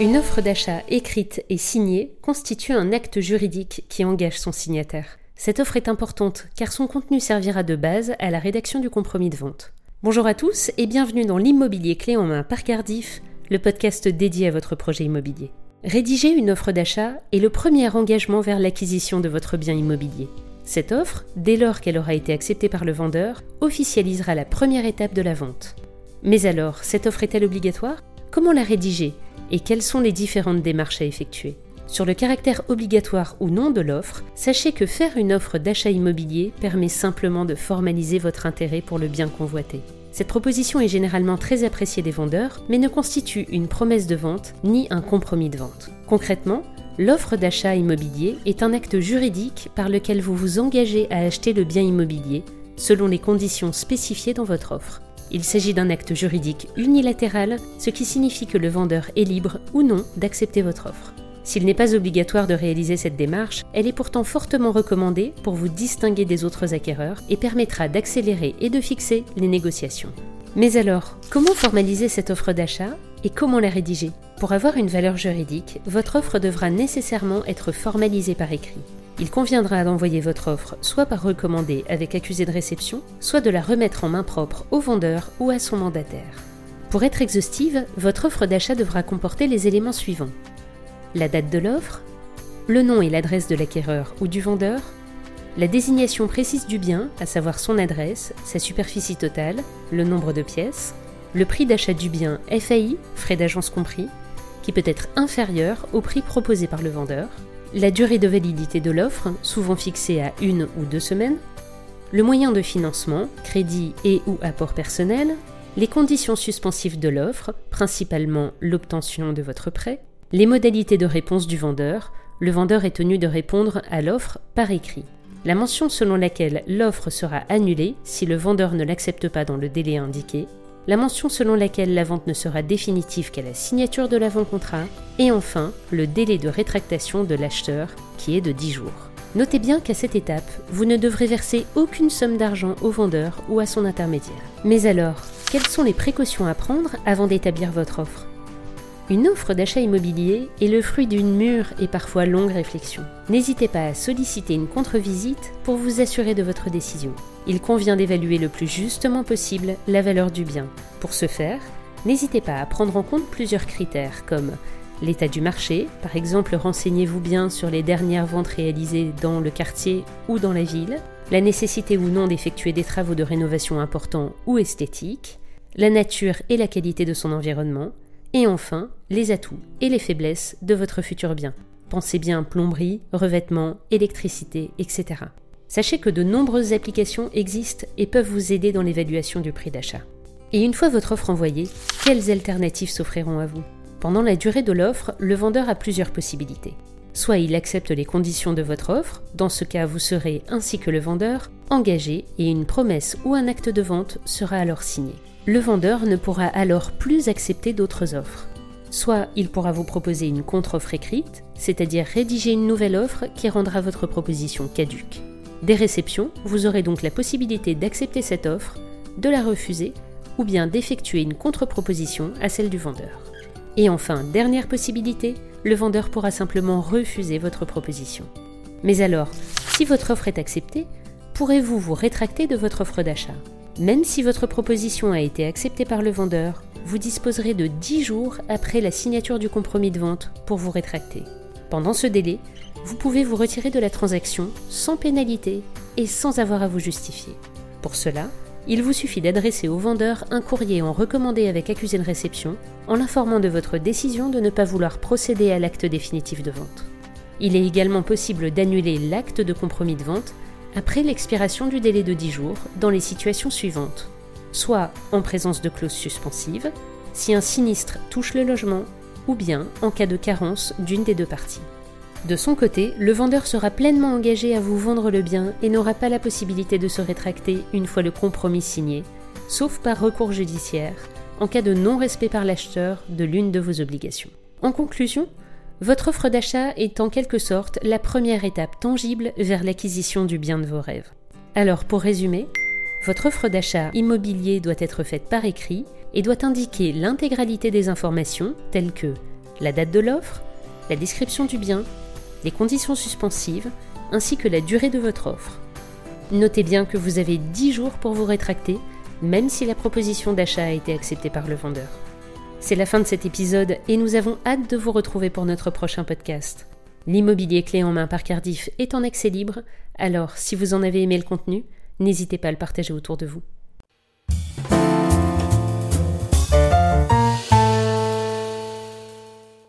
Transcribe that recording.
Une offre d'achat écrite et signée constitue un acte juridique qui engage son signataire. Cette offre est importante car son contenu servira de base à la rédaction du compromis de vente. Bonjour à tous et bienvenue dans l'immobilier clé en main par Cardiff, le podcast dédié à votre projet immobilier. Rédiger une offre d'achat est le premier engagement vers l'acquisition de votre bien immobilier. Cette offre, dès lors qu'elle aura été acceptée par le vendeur, officialisera la première étape de la vente. Mais alors, cette offre est-elle obligatoire? Comment la rédiger et quelles sont les différentes démarches à effectuer. Sur le caractère obligatoire ou non de l'offre, sachez que faire une offre d'achat immobilier permet simplement de formaliser votre intérêt pour le bien convoité. Cette proposition est généralement très appréciée des vendeurs, mais ne constitue une promesse de vente ni un compromis de vente. Concrètement, l'offre d'achat immobilier est un acte juridique par lequel vous vous engagez à acheter le bien immobilier selon les conditions spécifiées dans votre offre. Il s'agit d'un acte juridique unilatéral, ce qui signifie que le vendeur est libre ou non d'accepter votre offre. S'il n'est pas obligatoire de réaliser cette démarche, elle est pourtant fortement recommandée pour vous distinguer des autres acquéreurs et permettra d'accélérer et de fixer les négociations. Mais alors, comment formaliser cette offre d'achat et comment la rédiger? Pour avoir une valeur juridique, votre offre devra nécessairement être formalisée par écrit. Il conviendra d'envoyer votre offre soit par recommandé avec accusé de réception, soit de la remettre en main propre au vendeur ou à son mandataire. Pour être exhaustive, votre offre d'achat devra comporter les éléments suivants. La date de l'offre, le nom et l'adresse de l'acquéreur ou du vendeur, la désignation précise du bien, à savoir son adresse, sa superficie totale, le nombre de pièces, le prix d'achat du bien FAI, frais d'agence compris, qui peut être inférieur au prix proposé par le vendeur, la durée de validité de l'offre, souvent fixée à une ou deux semaines, le moyen de financement, crédit et ou apport personnel, les conditions suspensives de l'offre, principalement l'obtention de votre prêt, les modalités de réponse du vendeur, le vendeur est tenu de répondre à l'offre par écrit. La mention selon laquelle l'offre sera annulée si le vendeur ne l'accepte pas dans le délai indiqué, la mention selon laquelle la vente ne sera définitive qu'à la signature de l'avant-contrat, et enfin le délai de rétractation de l'acheteur qui est de 10 jours. Notez bien qu'à cette étape, vous ne devrez verser aucune somme d'argent au vendeur ou à son intermédiaire. Mais alors, quelles sont les précautions à prendre avant d'établir votre offre? Une offre d'achat immobilier est le fruit d'une mûre et parfois longue réflexion. N'hésitez pas à solliciter une contre-visite pour vous assurer de votre décision. Il convient d'évaluer le plus justement possible la valeur du bien. Pour ce faire, n'hésitez pas à prendre en compte plusieurs critères comme l'état du marché, par exemple renseignez-vous bien sur les dernières ventes réalisées dans le quartier ou dans la ville, la nécessité ou non d'effectuer des travaux de rénovation importants ou esthétiques, la nature et la qualité de son environnement, et enfin, les atouts et les faiblesses de votre futur bien. Pensez bien plomberie, revêtement, électricité, etc. Sachez que de nombreuses applications existent et peuvent vous aider dans l'évaluation du prix d'achat. Et une fois votre offre envoyée, quelles alternatives s'offriront à vous? Pendant la durée de l'offre, le vendeur a plusieurs possibilités. Soit il accepte les conditions de votre offre, dans ce cas vous serez, ainsi que le vendeur, engagé et une promesse ou un acte de vente sera alors signé le vendeur ne pourra alors plus accepter d'autres offres. Soit il pourra vous proposer une contre-offre écrite, c'est-à-dire rédiger une nouvelle offre qui rendra votre proposition caduque. Des réceptions, vous aurez donc la possibilité d'accepter cette offre, de la refuser ou bien d'effectuer une contre-proposition à celle du vendeur. Et enfin, dernière possibilité, le vendeur pourra simplement refuser votre proposition. Mais alors, si votre offre est acceptée, pourrez-vous vous rétracter de votre offre d'achat? Même si votre proposition a été acceptée par le vendeur, vous disposerez de 10 jours après la signature du compromis de vente pour vous rétracter. Pendant ce délai, vous pouvez vous retirer de la transaction sans pénalité et sans avoir à vous justifier. Pour cela, il vous suffit d'adresser au vendeur un courrier en recommandé avec accusé de réception en l'informant de votre décision de ne pas vouloir procéder à l'acte définitif de vente. Il est également possible d'annuler l'acte de compromis de vente après l'expiration du délai de 10 jours dans les situations suivantes. Soit en présence de clauses suspensives, si un sinistre touche le logement, ou bien en cas de carence d'une des deux parties. De son côté, le vendeur sera pleinement engagé à vous vendre le bien et n'aura pas la possibilité de se rétracter une fois le compromis signé, sauf par recours judiciaire, en cas de non-respect par l'acheteur de l'une de vos obligations. En conclusion, votre offre d'achat est en quelque sorte la première étape tangible vers l'acquisition du bien de vos rêves. Alors pour résumer, votre offre d'achat immobilier doit être faite par écrit et doit indiquer l'intégralité des informations telles que la date de l'offre, la description du bien, les conditions suspensives, ainsi que la durée de votre offre. Notez bien que vous avez 10 jours pour vous rétracter, même si la proposition d'achat a été acceptée par le vendeur. C'est la fin de cet épisode et nous avons hâte de vous retrouver pour notre prochain podcast. L'immobilier clé en main par Cardiff est en accès libre, alors si vous en avez aimé le contenu, n'hésitez pas à le partager autour de vous.